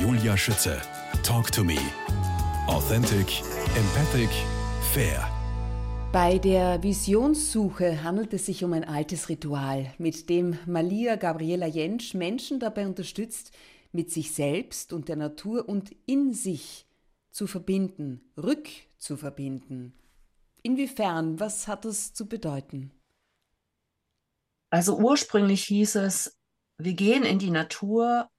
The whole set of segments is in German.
Julia Schütze. Talk to me. Authentic, empathic, fair. Bei der Visionssuche handelt es sich um ein altes Ritual, mit dem Malia Gabriela Jentsch Menschen dabei unterstützt, mit sich selbst und der Natur und in sich zu verbinden, rückzuverbinden. Inwiefern, was hat das zu bedeuten? Also ursprünglich hieß es, wir gehen in die Natur,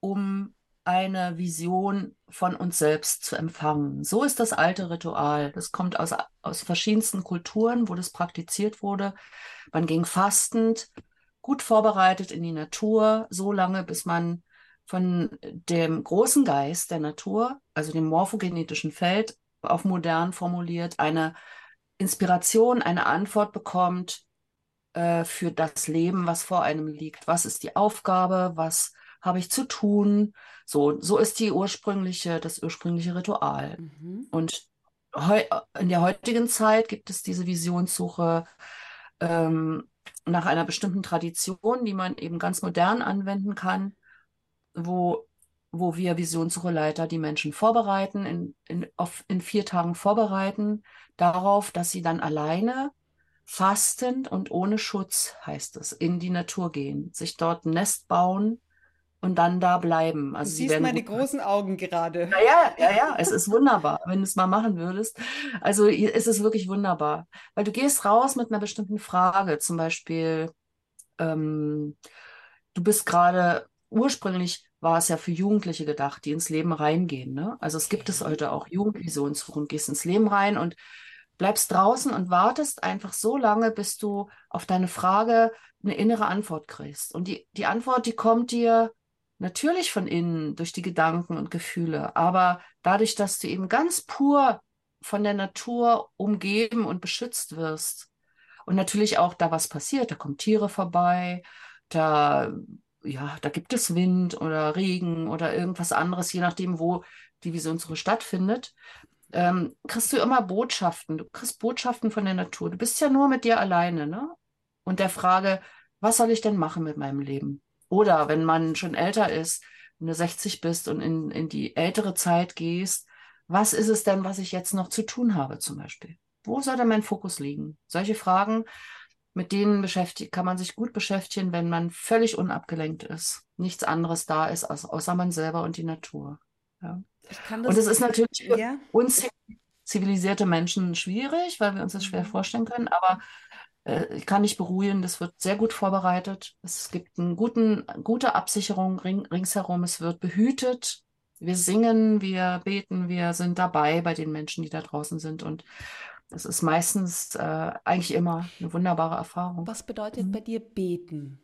um eine Vision von uns selbst zu empfangen. So ist das alte Ritual. Das kommt aus, aus verschiedensten Kulturen, wo das praktiziert wurde. Man ging fastend, gut vorbereitet in die Natur, so lange, bis man von dem großen Geist der Natur, also dem morphogenetischen Feld, auf modern formuliert, eine Inspiration, eine Antwort bekommt äh, für das Leben, was vor einem liegt. Was ist die Aufgabe? Was habe ich zu tun? So, so ist die ursprüngliche, das ursprüngliche Ritual. Mhm. Und in der heutigen Zeit gibt es diese Visionssuche ähm, nach einer bestimmten Tradition, die man eben ganz modern anwenden kann, wo, wo wir Visionssucheleiter die Menschen vorbereiten, in, in, auf, in vier Tagen vorbereiten darauf, dass sie dann alleine fastend und ohne Schutz, heißt es, in die Natur gehen, sich dort ein Nest bauen und dann da bleiben. Also du siehst meine großen Augen gerade. Ja, ja, ja, ja, es ist wunderbar, wenn du es mal machen würdest. Also es ist wirklich wunderbar, weil du gehst raus mit einer bestimmten Frage, zum Beispiel, ähm, du bist gerade, ursprünglich war es ja für Jugendliche gedacht, die ins Leben reingehen. Ne? Also es gibt es heute auch Jugendvisionssuchen, gehst ins Leben rein und bleibst draußen und wartest einfach so lange, bis du auf deine Frage eine innere Antwort kriegst. Und die, die Antwort, die kommt dir Natürlich von innen, durch die Gedanken und Gefühle, aber dadurch, dass du eben ganz pur von der Natur umgeben und beschützt wirst und natürlich auch da was passiert, da kommen Tiere vorbei, da ja, da gibt es Wind oder Regen oder irgendwas anderes, je nachdem, wo die Visionssuche stattfindet, ähm, kriegst du immer Botschaften. Du kriegst Botschaften von der Natur. Du bist ja nur mit dir alleine, ne? Und der Frage, was soll ich denn machen mit meinem Leben? Oder wenn man schon älter ist, wenn du 60 bist und in, in die ältere Zeit gehst, was ist es denn, was ich jetzt noch zu tun habe zum Beispiel? Wo soll denn mein Fokus liegen? Solche Fragen, mit denen beschäftigt, kann man sich gut beschäftigen, wenn man völlig unabgelenkt ist. Nichts anderes da ist, außer man selber und die Natur. Ja. und es ist natürlich für ja. uns zivilisierte Menschen schwierig, weil wir uns das schwer mhm. vorstellen können, aber ich kann dich beruhigen, das wird sehr gut vorbereitet. Es gibt eine guten, gute Absicherung ring, ringsherum. Es wird behütet. Wir singen, wir beten, wir sind dabei bei den Menschen, die da draußen sind. Und das ist meistens äh, eigentlich immer eine wunderbare Erfahrung. Was bedeutet mhm. bei dir beten?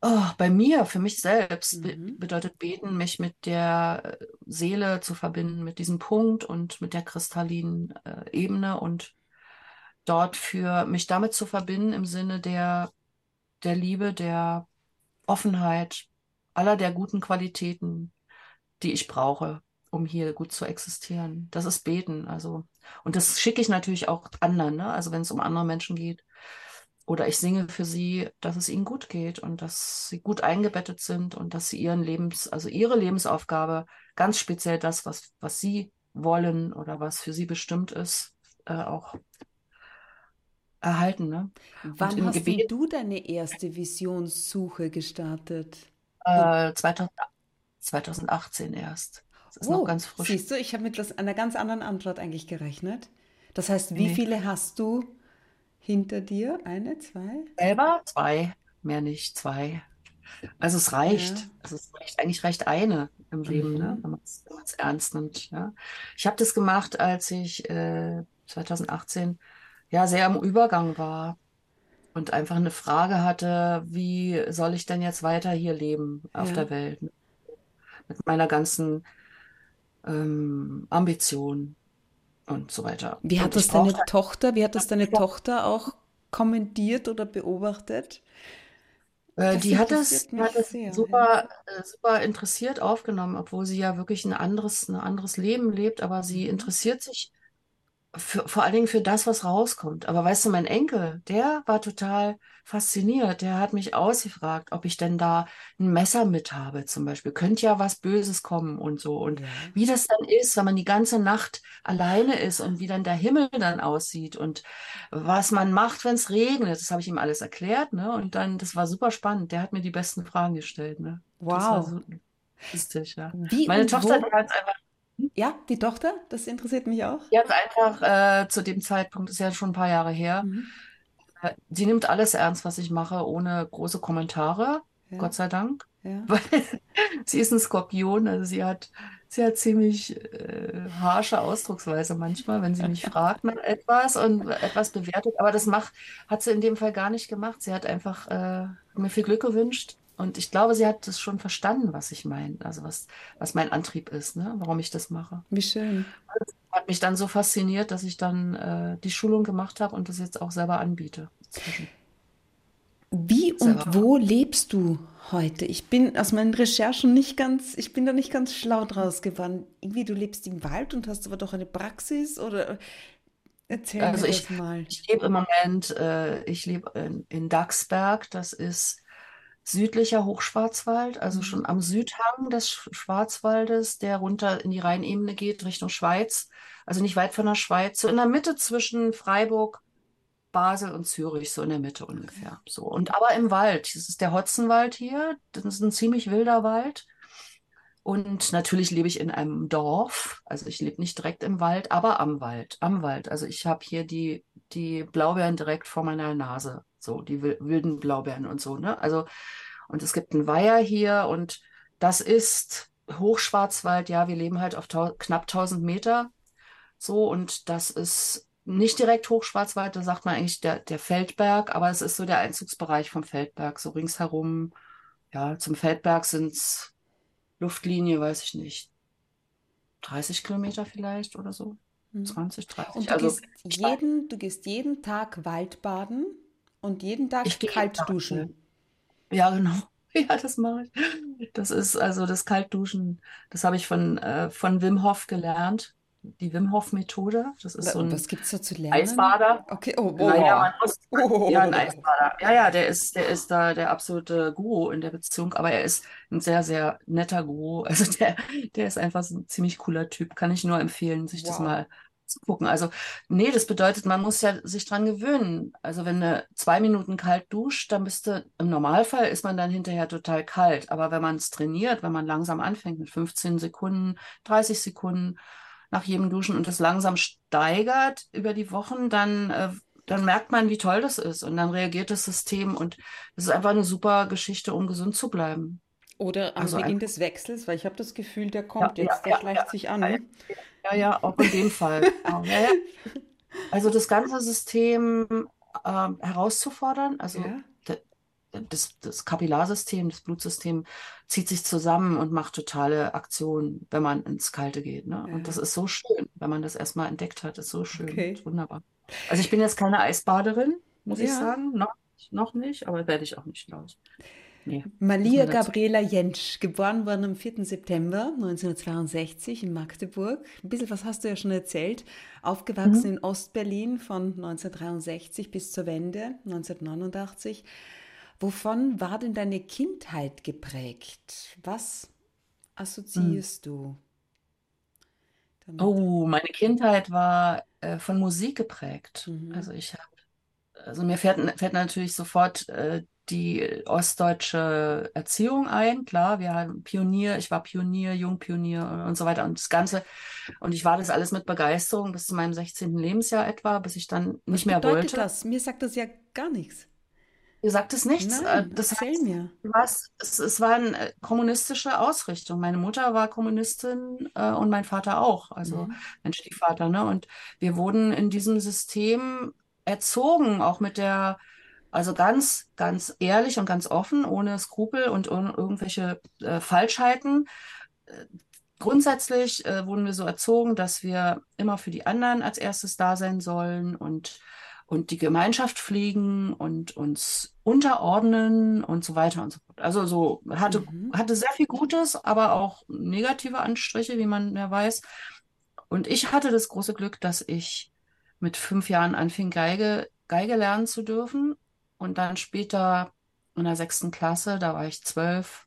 Oh, bei mir, für mich selbst, mhm. bedeutet beten, mich mit der Seele zu verbinden, mit diesem Punkt und mit der kristallinen äh, Ebene und dort für mich damit zu verbinden im Sinne der, der Liebe, der Offenheit, aller der guten Qualitäten, die ich brauche, um hier gut zu existieren. Das ist Beten. Also, und das schicke ich natürlich auch anderen, ne? Also wenn es um andere Menschen geht. Oder ich singe für sie, dass es ihnen gut geht und dass sie gut eingebettet sind und dass sie ihren Lebens, also ihre Lebensaufgabe, ganz speziell das, was, was sie wollen oder was für sie bestimmt ist, äh, auch erhalten. Ne? Wann hast Gebet, du deine erste Visionssuche gestartet? Äh, 2000, 2018 erst. Das ist oh, noch ganz frisch. Siehst du, ich habe mit einer ganz anderen Antwort eigentlich gerechnet. Das heißt, wie nee. viele hast du hinter dir? Eine, zwei? Selber zwei, mehr nicht, zwei. Also es reicht. Ja. Also es reicht, eigentlich reicht eine im Leben, ne, mhm. ne? wenn man es ernst nimmt. Ja? Ich habe das gemacht, als ich äh, 2018 ja sehr im Übergang war und einfach eine Frage hatte, wie soll ich denn jetzt weiter hier leben auf ja. der Welt mit meiner ganzen ähm, Ambition und so weiter. Wie hat das deine Tochter, wie hat das deine Tochter auch kommentiert oder beobachtet? Äh, die hat das, die hat das sehr, super, ja. Äh, super interessiert aufgenommen, obwohl sie ja wirklich ein anderes, ein anderes Leben lebt, aber sie mhm. interessiert sich für, vor allen Dingen für das, was rauskommt. Aber weißt du, mein Enkel, der war total fasziniert. Der hat mich ausgefragt, ob ich denn da ein Messer mit habe, zum Beispiel. Könnte ja was Böses kommen und so. Und Ja. wie das dann ist, wenn man die ganze Nacht alleine ist und wie dann der Himmel dann aussieht und was man macht, wenn es regnet. Das habe ich ihm alles erklärt, ne? Und dann, das war super spannend. Der hat mir die besten Fragen gestellt, ne? Das war Wow. so lustig, ja. Wie Meine Tochter, wo? die hat einfach Ja, die Tochter, das interessiert mich auch. Hat einfach äh, zu dem Zeitpunkt, ist ja schon ein paar Jahre her, Mhm. äh, die nimmt alles ernst, was ich mache, ohne große Kommentare, Ja, Gott sei Dank. ja. Weil sie ist ein Skorpion, also sie hat, sie hat ziemlich äh, harsche Ausdrucksweise manchmal, wenn sie mich fragt nach etwas und etwas bewertet. Aber das macht, hat sie in dem Fall gar nicht gemacht. Sie hat einfach äh, mir viel Glück gewünscht. Und ich glaube, sie hat das schon verstanden, was ich meine, also was, was mein Antrieb ist, ne? Warum ich das mache. Wie schön. Hat mich dann so fasziniert, dass ich dann äh, die Schulung gemacht habe und das jetzt auch selber anbiete. Inzwischen. Wie Selber. und wo lebst du heute? Ich bin aus meinen Recherchen nicht ganz, ich bin da nicht ganz schlau draus geworden. Irgendwie, du lebst im Wald und hast aber doch eine Praxis oder erzähl Also mir ich, das mal. ich lebe im Moment, äh, ich lebe in, in Dachsberg, das ist südlicher Hochschwarzwald, also schon Mhm. am Südhang des Sch- Schwarzwaldes, der runter in die Rheinebene geht, Richtung Schweiz, also nicht weit von der Schweiz, so in der Mitte zwischen Freiburg, Basel und Zürich, so in der Mitte ungefähr. So. Und aber im Wald, das ist der Hotzenwald hier, das ist ein ziemlich wilder Wald. Und natürlich lebe ich in einem Dorf, also ich lebe nicht direkt im Wald, aber am Wald, am Wald. Also ich habe hier die, die Blaubeeren direkt vor meiner Nase, so die wil- wilden Blaubeeren und so, ne? Also, und es gibt einen Weiher hier und das ist Hochschwarzwald, ja, wir leben halt auf knapp 1000 Meter, so, und das ist nicht direkt Hochschwarzwald, da sagt man eigentlich der, der Feldberg, aber es ist so der Einzugsbereich vom Feldberg, so ringsherum, ja, zum Feldberg sind es Luftlinie, weiß ich nicht, 30 Kilometer vielleicht oder so. Mhm. 20, 30. Und du Also gehst jeden, du gehst jeden Tag Waldbaden und jeden Tag ich kalt duschen. ja, genau. Ja, das mache ich. Das ist also das Kaltduschen, das habe ich von, äh, von Wim Hof gelernt. Die Wim Hof Methode. Das ist so ein Was gibt's da zu lernen? Eisbader. Okay, oh, Naja, boah. man muss, ja, ein Eisbader. Ja, ja, der ist, der ist da der absolute Guru in der Beziehung, aber er ist ein sehr, sehr netter Guru. Also der, der ist einfach so ein ziemlich cooler Typ. Kann ich nur empfehlen, sich das Wow. mal zu gucken. Also, nee, das bedeutet, man muss ja sich dran gewöhnen. Also, wenn du zwei Minuten kalt duscht, dann bist du, im Normalfall ist man dann hinterher total kalt. Aber wenn man es trainiert, wenn man langsam anfängt mit 15 Sekunden, 30 Sekunden nach jedem Duschen und das langsam steigert über die Wochen, dann, äh, dann merkt man, wie toll das ist. Und dann reagiert das System und es ist einfach eine super Geschichte, um gesund zu bleiben. Oder am Also Beginn des Wechsels, weil ich habe das Gefühl, der kommt ja, jetzt, der ja, schleicht ja, sich an. ja, ja, auch in dem Fall. Genau. Also das ganze System ähm, herauszufordern, also das, das Kapillarsystem, das Blutsystem zieht sich zusammen und macht totale Aktionen, wenn man ins Kalte geht. Ne? Und das ist so schön, wenn man das erstmal entdeckt hat, ist so schön, okay. ist wunderbar. Also ich bin jetzt keine Eisbaderin, muss ich sagen, noch, noch nicht, aber werde ich auch nicht, glaube ich. Nee, Malia. Gabriela Jentsch, geboren worden am 4. September 1962 in Magdeburg. Ein bisschen was hast du ja schon erzählt. Aufgewachsen Mhm. in Ostberlin von 1963 bis zur Wende 1989. Wovon war denn deine Kindheit geprägt? Was assoziierst du damit? Oh, meine Kindheit war äh, von Musik geprägt. Mhm. Also ich habe, also mir fällt, fällt natürlich sofort äh, die ostdeutsche Erziehung ein. Klar, wir haben Pionier, ich war Pionier, Jungpionier und so weiter und das Ganze. Und ich war das alles mit Begeisterung bis zu meinem 16. Lebensjahr etwa, bis ich dann Was nicht mehr bedeutet wollte. das? Mir sagt das ja gar nichts. Ihr sagt es nichts. Äh, Nein, Das erzähl heißt, mir. was, es, es war eine äh, kommunistische Ausrichtung. Meine Mutter war Kommunistin äh, und mein Vater auch, also Mhm. mein Stiefvater, ne? Und wir wurden in diesem System erzogen, auch mit der, also ganz, ganz ehrlich und ganz offen, ohne Skrupel und ohne irgendwelche äh, Falschheiten. Äh, Grundsätzlich äh, wurden wir so erzogen, dass wir immer für die anderen als erstes da sein sollen und, und die Gemeinschaft pflegen und uns unterordnen und so weiter und so fort. Also so hatte, Mhm. hatte sehr viel Gutes, aber auch negative Anstriche, wie man ja weiß. Und ich hatte das große Glück, dass ich mit fünf Jahren anfing, Geige, Geige lernen zu dürfen. Und dann später in der sechsten Klasse, da war ich zwölf,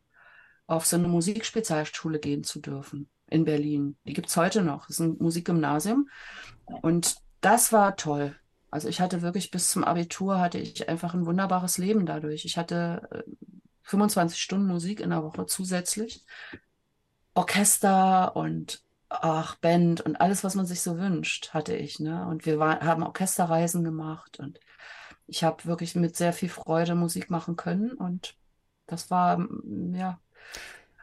auf so eine Musikspezialschule gehen zu dürfen in Berlin. Die gibt es heute noch. Das ist ein Musikgymnasium. Und das war toll. Also ich hatte wirklich bis zum Abitur hatte ich einfach ein wunderbares Leben dadurch. Ich hatte 25 äh, Stunden Musik in der Woche zusätzlich. Orchester und ach, Band und alles, was man sich so wünscht, hatte ich. Ne? Und wir war, haben Orchesterreisen gemacht und ich habe wirklich mit sehr viel Freude Musik machen können. Und das war, ja,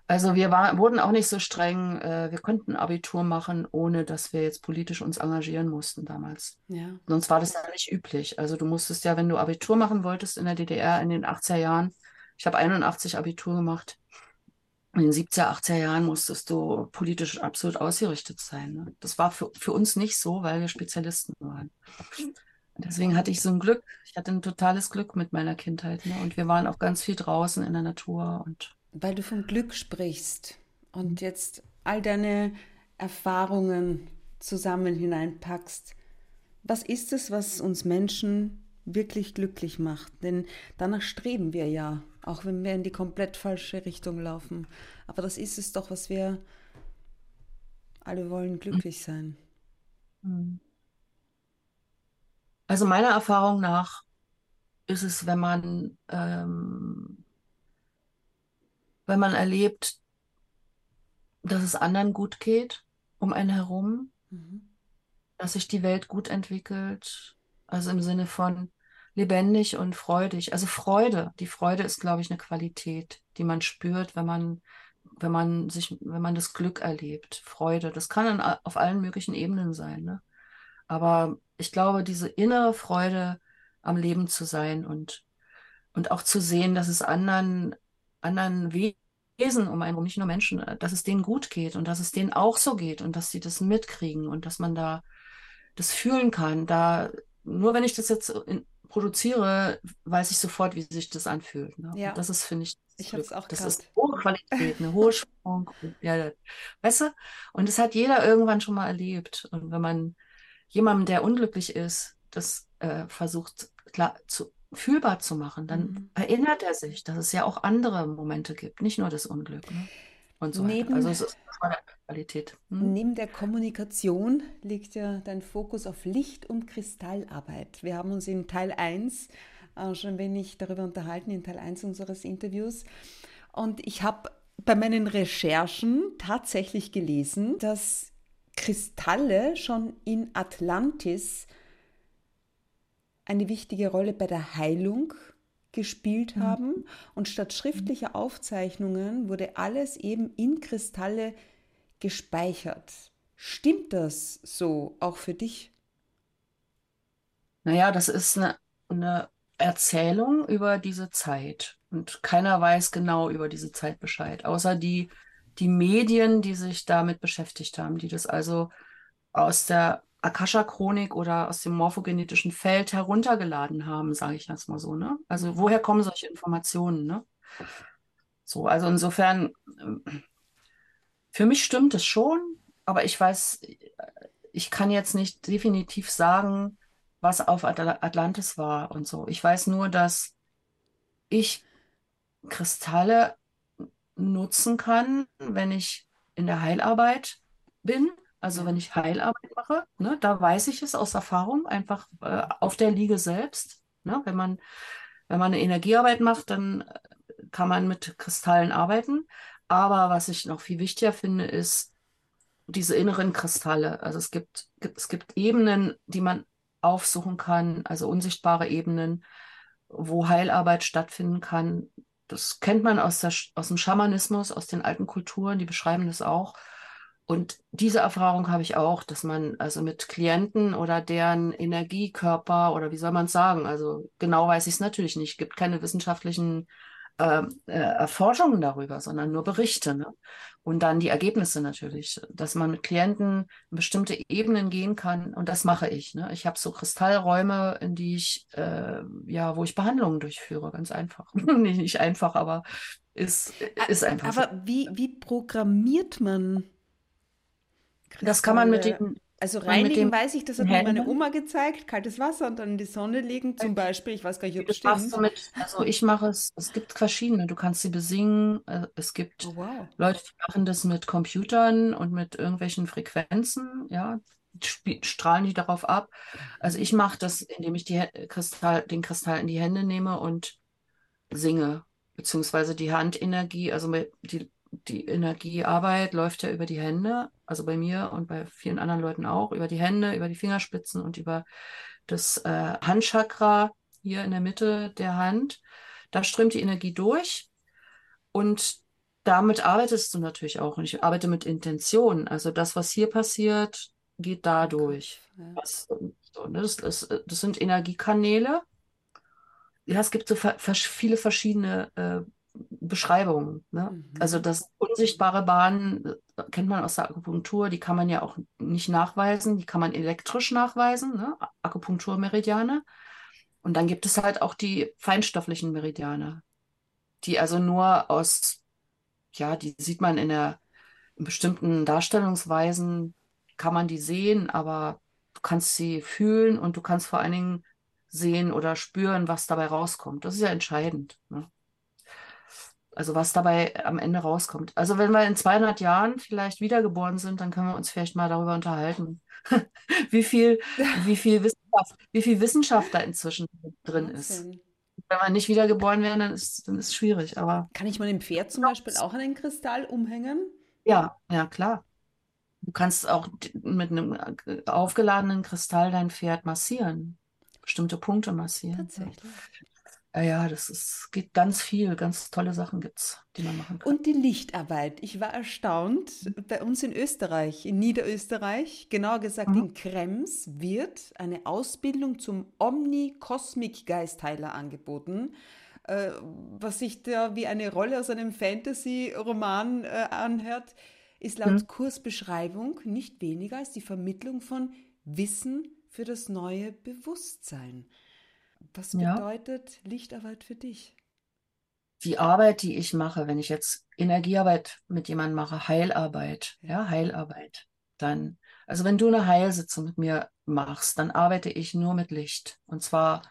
also wir war, wurden auch nicht so streng. Äh, wir konnten Abitur machen, ohne dass wir jetzt politisch uns engagieren mussten damals. Ja. Sonst war das ja nicht üblich. Also du musstest ja, wenn du Abitur machen wolltest in der DDR in den 80er Jahren, ich habe 81 Abitur gemacht, in den 70er, 80er Jahren musstest du politisch absolut ausgerichtet sein. Ne? Das war für, für uns nicht so, weil wir Spezialisten waren. Deswegen hatte ich so ein Glück. Ich hatte ein totales Glück mit meiner Kindheit. Ne? Und wir waren auch ganz viel draußen in der Natur und weil du vom Glück sprichst und jetzt all deine Erfahrungen zusammen hineinpackst, was ist es, was uns Menschen wirklich glücklich macht? Denn danach streben wir ja, auch wenn wir in die komplett falsche Richtung laufen. Aber das ist es doch, was wir alle wollen, glücklich sein. Also meiner Erfahrung nach ist es, wenn man ähm, wenn man erlebt, dass es anderen gut geht um einen herum, mhm. dass sich die Welt gut entwickelt, also im Sinne von lebendig und freudig. Also Freude, die Freude ist, glaube ich, eine Qualität, die man spürt, wenn man, wenn man sich, wenn man das Glück erlebt. Freude, das kann auf allen möglichen Ebenen sein. Ne? Aber ich glaube, diese innere Freude am Leben zu sein und, und auch zu sehen, dass es anderen anderen Wesen um einen herum, nicht nur Menschen, äh, dass es denen gut geht und dass es denen auch so geht und dass sie das mitkriegen und dass man da das fühlen kann. Da, nur wenn ich das jetzt in, produziere, weiß ich sofort, wie sich das anfühlt. Ne? Ja. das ist, finde ich, das ich habe es auch Das grad. ist hohe Qualität, eine hohe Schwung. Ja, weißt du? Und das hat jeder irgendwann schon mal erlebt. Und wenn man jemandem, der unglücklich ist, das äh, versucht klar zu, fühlbar zu machen, dann mhm. erinnert er sich, dass es ja auch andere Momente gibt, nicht nur das Unglück. Ne? Und so neben, Also es ist eine Qualität. Hm? Neben der Kommunikation liegt ja dein Fokus auf Licht- und Kristallarbeit. Wir haben uns in Teil 1 äh, schon ein wenig darüber unterhalten, in Teil 1 unseres Interviews. Und ich habe bei meinen Recherchen tatsächlich gelesen, dass Kristalle schon in Atlantis eine wichtige Rolle bei der Heilung gespielt mhm. haben. Und statt schriftlicher Aufzeichnungen wurde alles eben in Kristalle gespeichert. Stimmt das so auch für dich? Naja, das ist eine, eine Erzählung über diese Zeit. Und keiner weiß genau über diese Zeit Bescheid, außer die, die Medien, die sich damit beschäftigt haben, die das also aus der Akasha-Chronik oder aus dem morphogenetischen Feld heruntergeladen haben, sage ich jetzt mal so. Ne? Also woher kommen solche Informationen? Ne? So, also insofern, äh, für mich stimmt es schon, aber ich weiß, ich kann jetzt nicht definitiv sagen, was auf Atlantis war und so. Ich weiß nur, dass ich Kristalle nutzen kann, wenn ich in der Heilarbeit bin also wenn ich Heilarbeit mache, ne, da weiß ich es aus Erfahrung, einfach äh, auf der Liege selbst. Ne, wenn man, wenn man eine Energiearbeit macht, dann äh, kann man mit Kristallen arbeiten. Aber was ich noch viel wichtiger finde, ist diese inneren Kristalle. Also es gibt, es gibt Ebenen, die man aufsuchen kann, also unsichtbare Ebenen, wo Heilarbeit stattfinden kann. Das kennt man aus, der, aus dem Schamanismus, aus den alten Kulturen, die beschreiben das auch. Und diese Erfahrung habe ich auch, dass man also mit Klienten oder deren Energiekörper oder wie soll man es sagen, also genau weiß ich es natürlich nicht, gibt keine wissenschaftlichen äh, äh, Erforschungen darüber, sondern nur Berichte. Ne? Und dann die Ergebnisse natürlich, dass man mit Klienten bestimmte Ebenen gehen kann. Und das mache ich. Ne? Ich habe so Kristallräume, in die ich, äh, ja, wo ich Behandlungen durchführe, ganz einfach. nicht, nicht einfach, aber ist, ist einfach. Aber so. wie, wie programmiert man das kann man mit den, Also reinigen weiß ich, das hat mir meine Oma gezeigt, kaltes Wasser und dann in die Sonne legen zum Beispiel. Ich weiß gar nicht, ob das stimmt. Du mit, also ich mache es, es gibt verschiedene. Du kannst sie besingen. Äh, es gibt oh, wow. Leute, die machen das mit Computern und mit irgendwelchen Frequenzen, ja, strahlen die darauf ab. Also ich mache das, indem ich die Kristall, den Kristall in die Hände nehme und singe, beziehungsweise die Handenergie, also die die Energiearbeit läuft ja über die Hände, also bei mir und bei vielen anderen Leuten auch, über die Hände, über die Fingerspitzen und über das äh, Handchakra hier in der Mitte der Hand. Da strömt die Energie durch und damit arbeitest du natürlich auch. Und ich arbeite mit Intention. Also das, was hier passiert, geht dadurch. Ja. Ne, das, das, das, sind Energiekanäle. Ja, es gibt so viele verschiedene äh, Beschreibungen. Ne? Mhm. Also das unsichtbare Bahnen äh, kennt man aus der Akupunktur, die kann man ja auch nicht nachweisen, die kann man elektrisch nachweisen, ne? Akupunkturmeridiane. Und dann gibt es halt auch die feinstofflichen Meridiane, die also nur aus, ja, die sieht man in der in bestimmten Darstellungsweisen, kann man die sehen, aber du kannst sie fühlen und du kannst vor allen Dingen sehen oder spüren, was dabei rauskommt. Das ist ja entscheidend. Ne? Also was dabei am Ende rauskommt. Also wenn wir in 200 Jahren vielleicht wiedergeboren sind, dann können wir uns vielleicht mal darüber unterhalten, wie viel, wie viel Wissenschaft, wie viel Wissenschaft da inzwischen drin ist. Wenn wir nicht wiedergeboren werden, dann ist, dann ist es schwierig. Aber kann ich meinem Pferd zum Beispiel auch einen Kristall umhängen? Ja, ja klar. Du kannst auch mit einem äh, aufgeladenen Kristall dein Pferd massieren, bestimmte Punkte massieren. Tatsächlich. Ja, ja, das ist, geht ganz viel, ganz tolle Sachen gibt es, die man machen kann. Und die Lichtarbeit. Ich war erstaunt, bei uns in Österreich, in Niederösterreich, genauer gesagt mhm. in Krems, wird eine Ausbildung zum Omni-Kosmik-Geistheiler angeboten, äh, was sich da wie eine Rolle aus einem Fantasy-Roman äh, anhört, ist laut mhm. Kursbeschreibung nicht weniger als die Vermittlung von Wissen für das neue Bewusstsein. Was bedeutet ja. Lichtarbeit für dich? Die Arbeit, die ich mache, wenn ich jetzt Energiearbeit mit jemandem mache, Heilarbeit, ja, Heilarbeit, dann, also wenn du eine Heilsitzung mit mir machst, dann arbeite ich nur mit Licht. Und zwar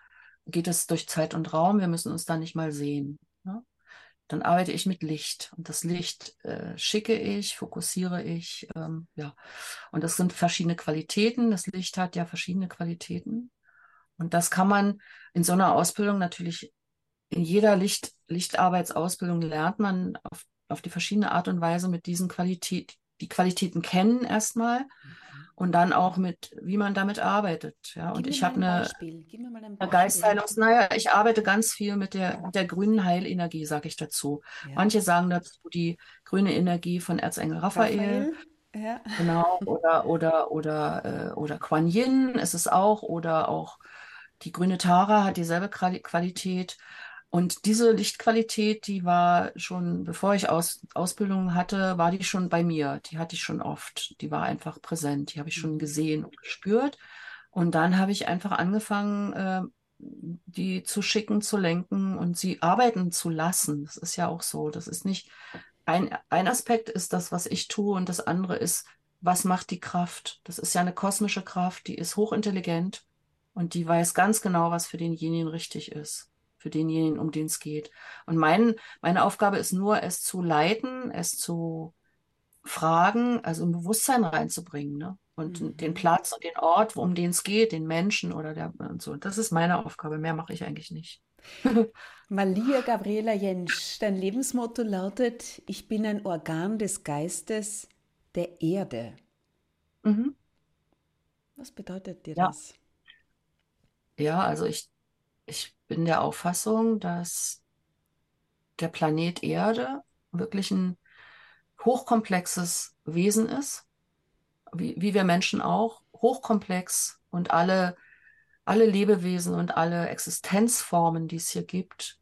geht es durch Zeit und Raum, wir müssen uns da nicht mal sehen. Ne? Dann arbeite ich mit Licht und das Licht äh, schicke ich, fokussiere ich, ähm, ja. Und das sind verschiedene Qualitäten. Das Licht hat ja verschiedene Qualitäten. Und das kann man in so einer Ausbildung natürlich, in jeder Licht, Lichtarbeitsausbildung lernt man auf, auf die verschiedene Art und Weise mit diesen Qualität, die Qualitäten kennen erstmal mhm. und dann auch mit, wie man damit arbeitet. Ja, Gib und ich habe eine, eine Geistheilung. Naja, ich arbeite ganz viel mit der, mit der grünen Heilenergie, sage ich dazu. Ja. Manche sagen dazu die grüne Energie von Erzengel Raphael. Raphael. Ja. Genau, oder, oder, oder, äh, oder Quan Yin ist es auch, oder auch die grüne Tara hat dieselbe Qualität. Und diese Lichtqualität, die war schon, bevor ich Aus, Ausbildung hatte, war die schon bei mir. Die hatte ich schon oft. Die war einfach präsent. Die habe ich schon gesehen und gespürt. Und dann habe ich einfach angefangen, äh, die zu schicken, zu lenken und sie arbeiten zu lassen. Das ist ja auch so. Das ist nicht ein, ein Aspekt ist das, was ich tue, und das andere ist, was macht die Kraft? Das ist ja eine kosmische Kraft, die ist hochintelligent und die weiß ganz genau, was für denjenigen richtig ist, für denjenigen, um den es geht. Und mein, meine Aufgabe ist nur, es zu leiten, es zu fragen, also ein Bewusstsein reinzubringen, ne? Und mhm. den Platz und den Ort, um den es geht, den Menschen oder der und so. Das ist meine Aufgabe. Mehr mache ich eigentlich nicht. Malia Gabriela Jentsch, dein Lebensmotto lautet: Ich bin ein Organ des Geistes der Erde. Mhm. Was bedeutet dir ja. das? Ja, also ich, ich bin der Auffassung, dass der Planet Erde wirklich ein hochkomplexes Wesen ist, wie, wie wir Menschen auch, hochkomplex und alle, alle Lebewesen und alle Existenzformen, die es hier gibt,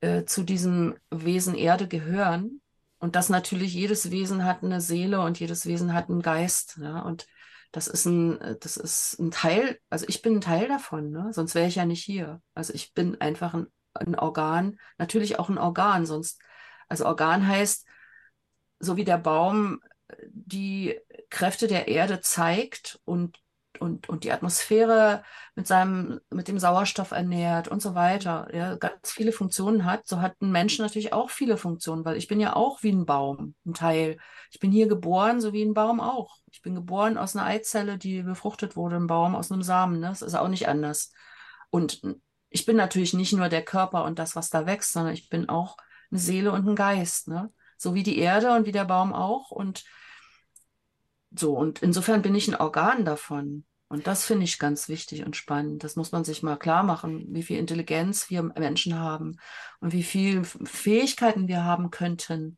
äh, zu diesem Wesen Erde gehören. Und dass natürlich jedes Wesen hat eine Seele und jedes Wesen hat einen Geist. Ja? Und das ist ein, äh, das ist ein Teil, also ich bin ein Teil davon, ne? sonst wäre ich ja nicht hier. Also ich bin einfach ein, ein Organ, natürlich auch ein Organ, sonst, also Organ heißt, so wie der Baum die Kräfte der Erde zeigt und, und, und die Atmosphäre mit seinem, mit dem Sauerstoff ernährt und so weiter, ja, ganz viele Funktionen hat, so hat ein Mensch natürlich auch viele Funktionen, weil ich bin ja auch wie ein Baum, ein Teil. Ich bin hier geboren, so wie ein Baum auch. Ich bin geboren aus einer Eizelle, die befruchtet wurde, ein Baum aus einem Samen. Ne? Das ist auch nicht anders. Und ich bin natürlich nicht nur der Körper und das, was da wächst, sondern ich bin auch eine Seele und ein Geist. Ne? So wie die Erde und wie der Baum auch. Und so, und insofern bin ich ein Organ davon. Und das finde ich ganz wichtig und spannend. Das muss man sich mal klar machen, wie viel Intelligenz wir Menschen haben und wie viel Fähigkeiten wir haben könnten,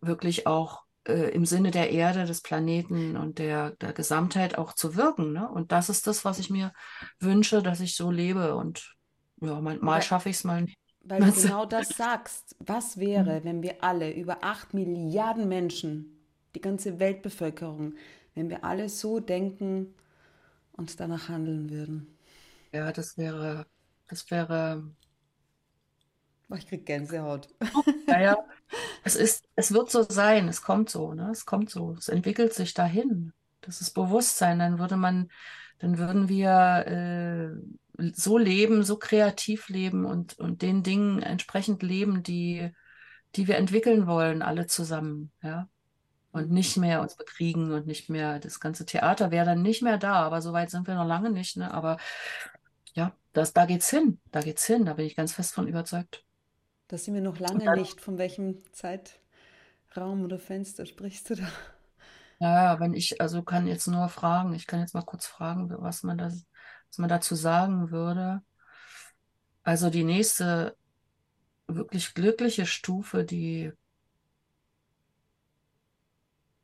wirklich auch äh, im Sinne der Erde, des Planeten und der, der Gesamtheit auch zu wirken. Ne? Und das ist das, was ich mir wünsche, dass ich so lebe. Und ja, mal, mal schaffe ich es mal nicht. Weil du genau das sagst. Was wäre, wenn wir alle, über acht Milliarden Menschen, die ganze Weltbevölkerung, wenn wir alle so denken und danach handeln würden? Ja, das wäre, das wäre. Oh, ich krieg Gänsehaut. Naja, es ist, es wird so sein, es kommt so, ne? Es kommt so, es entwickelt sich dahin. Das ist Bewusstsein. Dann würde man, dann würden wir äh, so leben, so kreativ leben und, und den Dingen entsprechend leben, die, die wir entwickeln wollen, alle zusammen, ja. Und nicht mehr uns bekriegen und nicht mehr, das ganze Theater wäre dann nicht mehr da, aber so weit sind wir noch lange nicht, ne? Aber ja, das, da geht's hin, da geht's hin, da bin ich ganz fest von überzeugt. Da sind wir noch lange dann, nicht. Von welchem Zeitraum oder Fenster sprichst du da? Ja, wenn ich, also kann jetzt nur fragen, ich kann jetzt mal kurz fragen, was man, das, was man dazu sagen würde. Also die nächste wirklich glückliche Stufe, die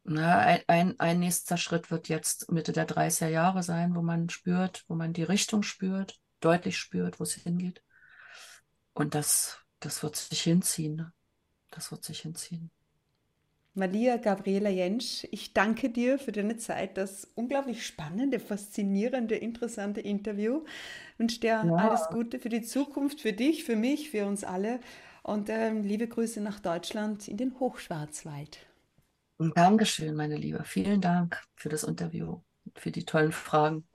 na, ein, ein, ein nächster Schritt wird jetzt Mitte der 30er Jahre sein, wo man spürt, wo man die Richtung spürt, deutlich spürt, wo es hingeht. Und das das wird sich hinziehen. Ne? Das wird sich hinziehen. Maria Gabriela Jentsch, ich danke dir für deine Zeit, das unglaublich spannende, faszinierende, interessante Interview. Ich wünsche dir ja. alles Gute für die Zukunft, für dich, für mich, für uns alle. Und ähm, liebe Grüße nach Deutschland in den Hochschwarzwald. Dankeschön, meine Liebe. Vielen Dank für das Interview, für die tollen Fragen.